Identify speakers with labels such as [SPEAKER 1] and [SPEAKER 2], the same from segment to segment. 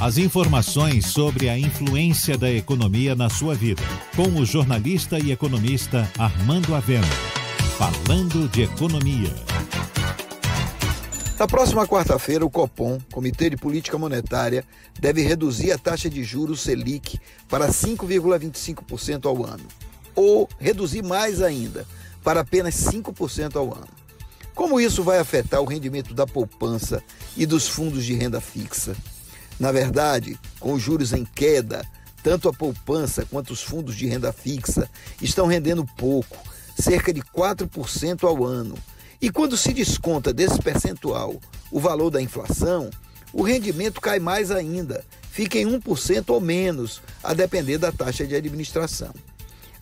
[SPEAKER 1] As informações sobre a influência da economia na sua vida. Com o jornalista e economista Armando Avena. Falando de economia.
[SPEAKER 2] Na próxima quarta-feira, o Copom, Comitê de Política Monetária, deve reduzir a taxa de juros Selic para 5,25% ao ano, ou reduzir mais ainda, para apenas 5% ao ano. Como isso vai afetar o rendimento da poupança e dos fundos de renda fixa? Na verdade, com os juros em queda, tanto a poupança quanto os fundos de renda fixa estão rendendo pouco, cerca de 4% ao ano e quando se desconta desse percentual o valor da inflação, o rendimento cai mais ainda, fica em 1% ou menos, a depender da taxa de administração.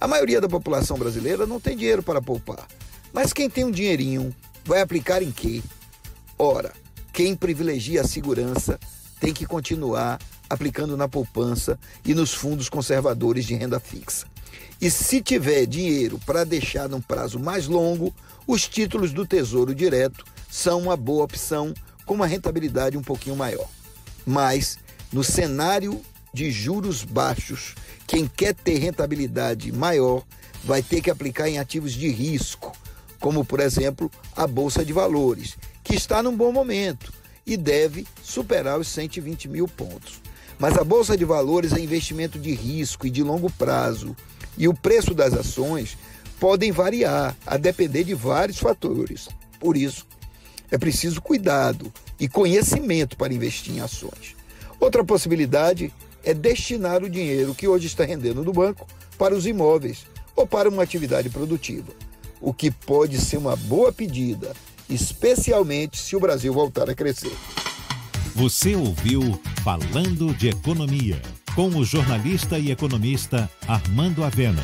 [SPEAKER 2] A maioria da população brasileira não tem dinheiro para poupar, mas quem tem um dinheirinho vai aplicar em quê? Ora, quem privilegia a segurança tem que continuar aplicando na poupança e nos fundos conservadores de renda fixa. E se tiver dinheiro para deixar num prazo mais longo, os títulos do Tesouro Direto são uma boa opção com uma rentabilidade um pouquinho maior. Mas, no cenário de juros baixos, quem quer ter rentabilidade maior vai ter que aplicar em ativos de risco, como, por exemplo, a Bolsa de Valores, que está num bom momento e deve superar os 120 mil pontos. Mas a Bolsa de Valores é investimento de risco e de longo prazo, e o preço das ações podem variar a depender de vários fatores. Por isso, é preciso cuidado e conhecimento para investir em ações. Outra possibilidade é destinar o dinheiro que hoje está rendendo no banco para os imóveis ou para uma atividade produtiva, o que pode ser uma boa pedida, especialmente se o Brasil voltar a crescer.
[SPEAKER 1] Você ouviu Falando de Economia, com o jornalista e economista Armando Avena.